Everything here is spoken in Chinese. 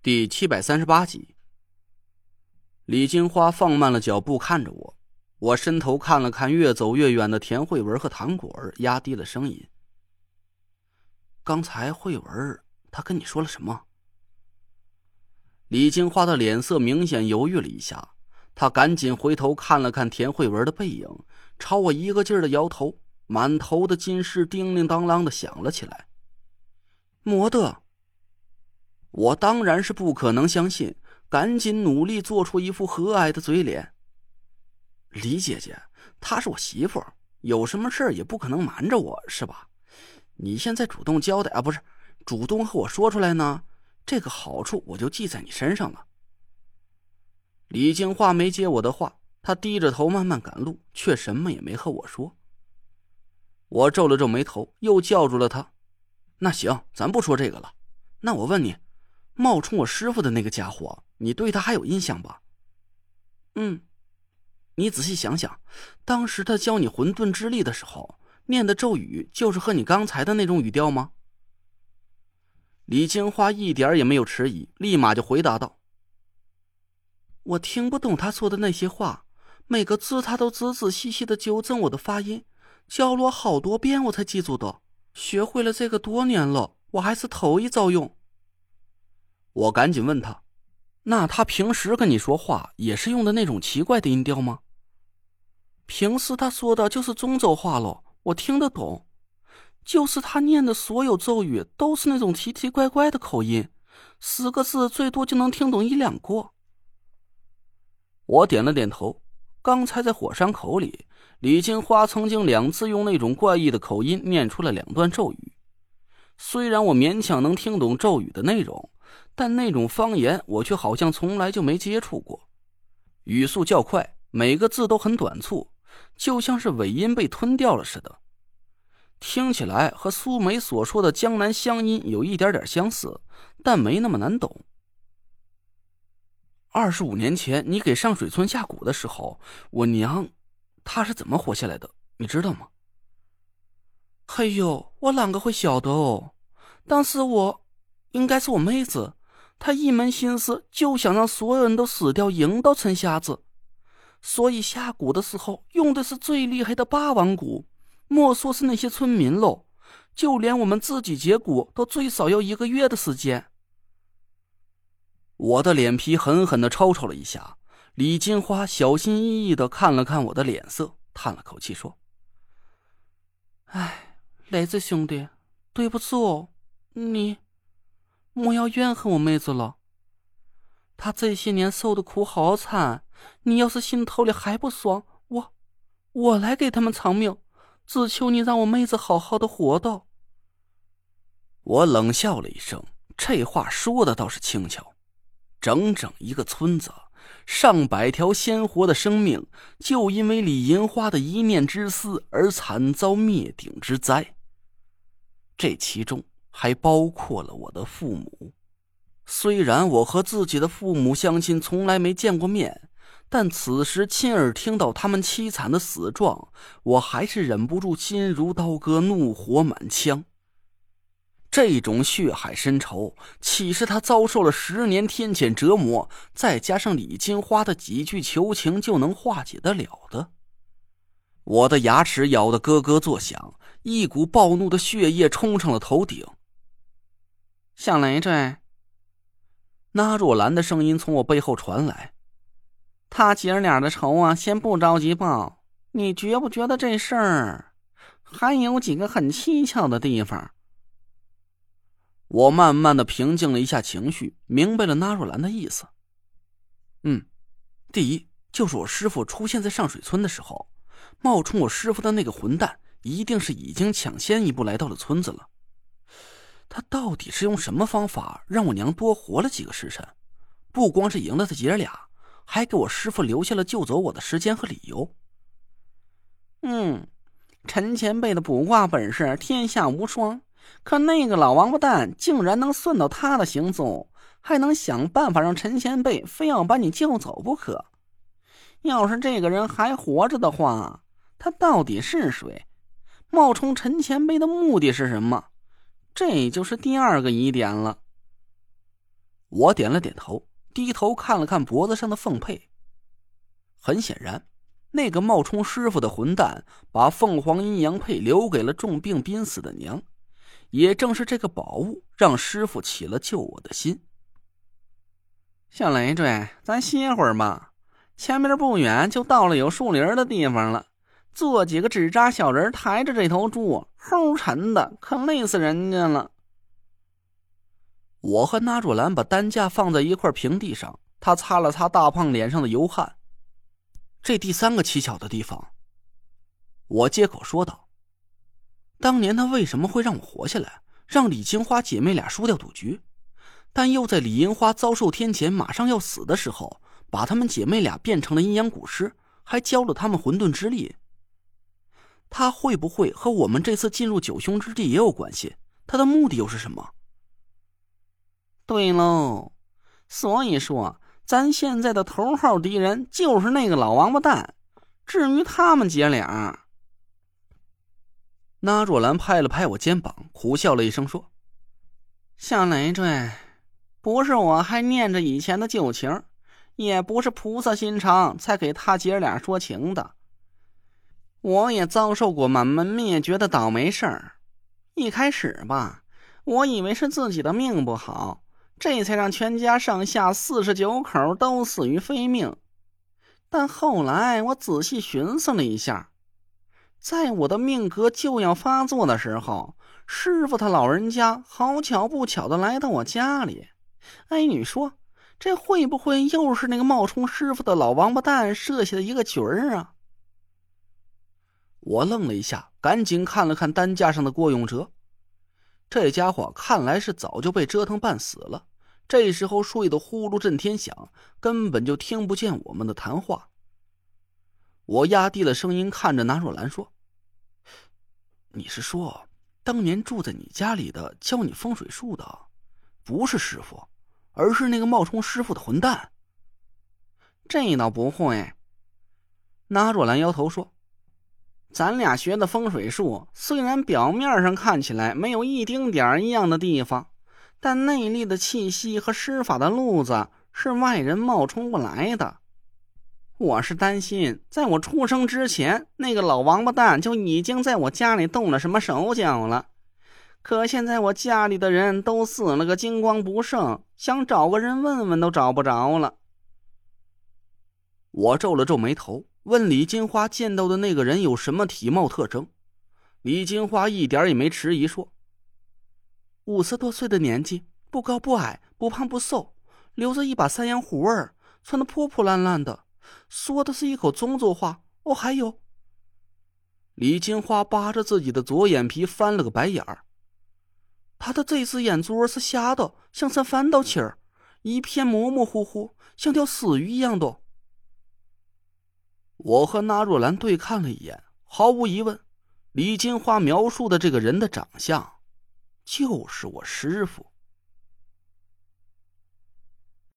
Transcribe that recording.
第七百三十八集，李金花放慢了脚步看着我，我伸头看了看越走越远的田慧文和唐果儿，压低了声音：“刚才慧文她跟你说了什么？”李金花的脸色明显犹豫了一下，她赶紧回头看了看田慧文的背影，朝我一个劲儿的摇头，满头的金饰叮铃当啷的响了起来：“魔的！”我当然是不可能相信，赶紧努力做出一副和蔼的嘴脸。李姐姐，她是我媳妇，有什么事也不可能瞒着我，是吧？你现在主动交代啊，不是主动和我说出来呢，这个好处我就记在你身上了。李静华没接我的话，她低着头慢慢赶路，却什么也没和我说。我皱了皱眉头，又叫住了她：“那行，咱不说这个了。那我问你。”冒充我师傅的那个家伙，你对他还有印象吧？嗯，你仔细想想，当时他教你混沌之力的时候，念的咒语就是和你刚才的那种语调吗？李金花一点也没有迟疑，立马就回答道：“我听不懂他说的那些话，每个字他都仔仔细细的纠正我的发音，教了我好多遍我才记住的。学会了这个多年了，我还是头一遭用。”我赶紧问他：“那他平时跟你说话也是用的那种奇怪的音调吗？”平时他说的就是中州话喽，我听得懂。就是他念的所有咒语都是那种奇奇怪怪的口音，十个字最多就能听懂一两个。我点了点头。刚才在火山口里，李金花曾经两次用那种怪异的口音念出了两段咒语，虽然我勉强能听懂咒语的内容。但那种方言，我却好像从来就没接触过。语速较快，每个字都很短促，就像是尾音被吞掉了似的。听起来和苏梅所说的江南乡音有一点点相似，但没那么难懂。二十五年前，你给上水村下蛊的时候，我娘，她是怎么活下来的？你知道吗？嘿呦，我啷个会晓得哦？当时我。应该是我妹子，他一门心思就想让所有人都死掉，赢到陈瞎子，所以下蛊的时候用的是最厉害的霸王蛊。莫说是那些村民喽，就连我们自己解蛊都最少要一个月的时间。我的脸皮狠狠的抽抽了一下。李金花小心翼翼的看了看我的脸色，叹了口气说：“哎，雷子兄弟，对不住，你。”莫要怨恨我妹子了，她这些年受的苦好惨，你要是心头里还不爽，我，我来给他们偿命，只求你让我妹子好好的活到。我冷笑了一声，这话说的倒是轻巧，整整一个村子，上百条鲜活的生命，就因为李银花的一念之私而惨遭灭顶之灾，这其中。还包括了我的父母。虽然我和自己的父母相亲从来没见过面，但此时亲耳听到他们凄惨的死状，我还是忍不住心如刀割，怒火满腔。这种血海深仇，岂是他遭受了十年天谴折磨，再加上李金花的几句求情就能化解得了的？我的牙齿咬得咯咯作响，一股暴怒的血液冲上了头顶。小雷赘，那若兰的声音从我背后传来：“他姐儿俩的仇啊，先不着急报。你觉不觉得这事儿还有几个很蹊跷的地方？”我慢慢的平静了一下情绪，明白了那若兰的意思。嗯，第一就是我师傅出现在上水村的时候，冒充我师傅的那个混蛋，一定是已经抢先一步来到了村子了。他到底是用什么方法让我娘多活了几个时辰？不光是赢了他姐俩，还给我师傅留下了救走我的时间和理由。嗯，陈前辈的卜卦本事天下无双，可那个老王八蛋竟然能算到他的行踪，还能想办法让陈前辈非要把你救走不可。要是这个人还活着的话，他到底是谁？冒充陈前辈的目的是什么？这就是第二个疑点了。我点了点头，低头看了看脖子上的凤佩。很显然，那个冒充师傅的混蛋把凤凰阴阳佩留给了重病濒死的娘。也正是这个宝物，让师傅起了救我的心。小累赘，咱歇会儿吧。前面不远就到了有树林的地方了。做几个纸扎小人抬着这头猪，齁沉的，可累死人家了。我和纳若兰把担架放在一块平地上，他擦了擦大胖脸上的油汗。这第三个蹊跷的地方，我接口说道：“当年他为什么会让我活下来，让李金花姐妹俩输掉赌局，但又在李银花遭受天谴、马上要死的时候，把她们姐妹俩变成了阴阳蛊师，还教了她们混沌之力？”他会不会和我们这次进入九凶之地也有关系？他的目的又是什么？对喽，所以说咱现在的头号敌人就是那个老王八蛋。至于他们姐俩，那若兰拍了拍我肩膀，苦笑了一声说：“小累赘，不是我还念着以前的旧情，也不是菩萨心肠才给他姐俩说情的。”我也遭受过满门灭绝的倒霉事儿。一开始吧，我以为是自己的命不好，这才让全家上下四十九口都死于非命。但后来我仔细寻思了一下，在我的命格就要发作的时候，师傅他老人家好巧不巧的来到我家里。哎，你说这会不会又是那个冒充师傅的老王八蛋设下的一个局儿啊？我愣了一下，赶紧看了看担架上的郭永哲，这家伙看来是早就被折腾半死了，这时候睡得呼噜震天响，根本就听不见我们的谈话。我压低了声音看着南若兰说：“你是说，当年住在你家里的教你风水术的，不是师傅，而是那个冒充师傅的混蛋？”这倒不会。那若兰摇头说。咱俩学的风水术，虽然表面上看起来没有一丁点儿一样的地方，但内力的气息和施法的路子是外人冒充不来的。我是担心，在我出生之前，那个老王八蛋就已经在我家里动了什么手脚了。可现在我家里的人都死了个精光不剩，想找个人问问都找不着了。我皱了皱眉头。问李金花见到的那个人有什么体貌特征？李金花一点也没迟疑，说：“五十多岁的年纪，不高不矮，不胖不瘦，留着一把山羊胡儿，穿的破破烂烂的，说的是一口中州话。哦，还有。”李金花扒着自己的左眼皮翻了个白眼儿，他的这只眼珠是瞎的，像扇翻到气儿，一片模模糊糊，像条死鱼一样的。我和纳若兰对看了一眼，毫无疑问，李金花描述的这个人的长相，就是我师傅。